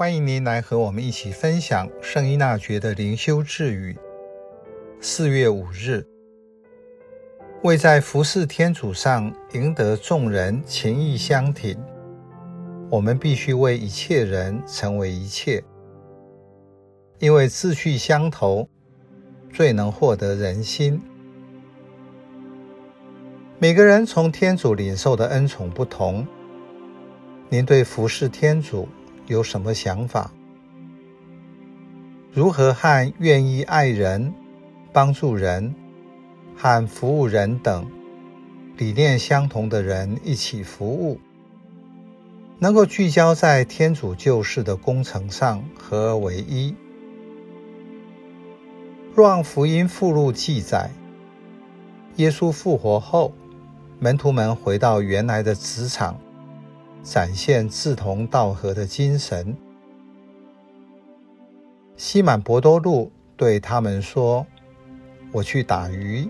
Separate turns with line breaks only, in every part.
欢迎您来和我们一起分享圣依纳爵的灵修智语。四月五日，为在服侍天主上赢得众人情谊相挺，我们必须为一切人成为一切，因为志趣相投，最能获得人心。每个人从天主领受的恩宠不同，您对服侍天主有什么想法？如何和愿意爱人、帮助人和服务人等理念相同的人一起服务，能够聚焦在天主救世的工程上，合而为一？若望福音附录记载，耶稣复活后，门徒们回到原来的职场。展现志同道合的精神。西满伯多禄对他们说：“我去打鱼。”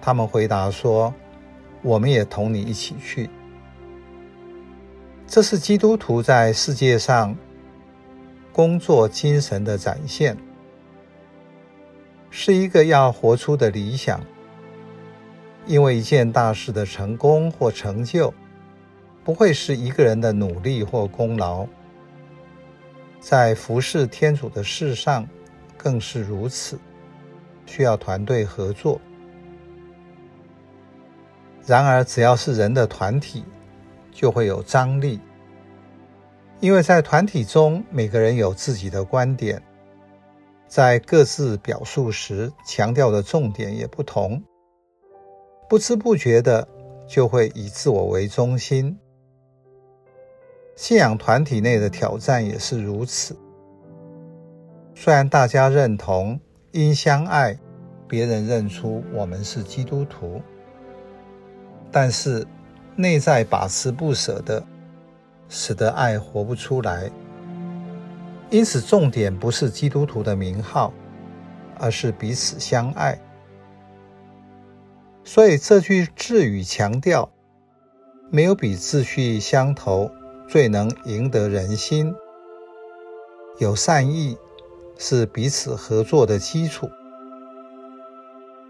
他们回答说：“我们也同你一起去。”这是基督徒在世界上工作精神的展现，是一个要活出的理想。因为一件大事的成功或成就，不会是一个人的努力或功劳，在服侍天主的事上更是如此，需要团队合作。然而，只要是人的团体，就会有张力，因为在团体中，每个人有自己的观点，在各自表述时强调的重点也不同，不知不觉的就会以自我为中心。信仰团体内的挑战也是如此。虽然大家认同因相爱，别人认出我们是基督徒，但是内在把持不舍的，使得爱活不出来。因此，重点不是基督徒的名号，而是彼此相爱。所以这句智语强调，没有比志趣相投。最能赢得人心，有善意是彼此合作的基础。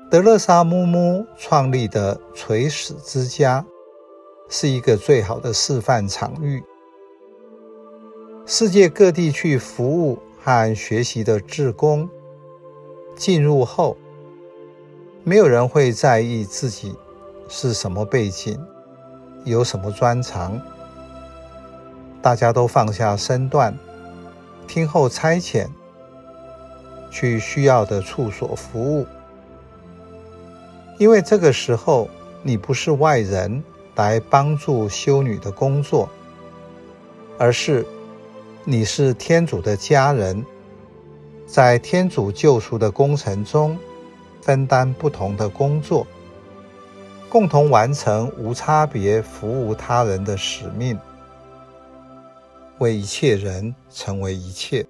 德勒莎木木创立的垂死之家是一个最好的示范场域。世界各地去服务和学习的志工进入后，没有人会在意自己是什么背景，有什么专长。大家都放下身段，听候差遣，去需要的处所服务。因为这个时候你不是外人来帮助修女的工作，而是你是天主的家人，在天主救赎的工程中分担不同的工作，共同完成无差别服务他人的使命。为一切人成为一切。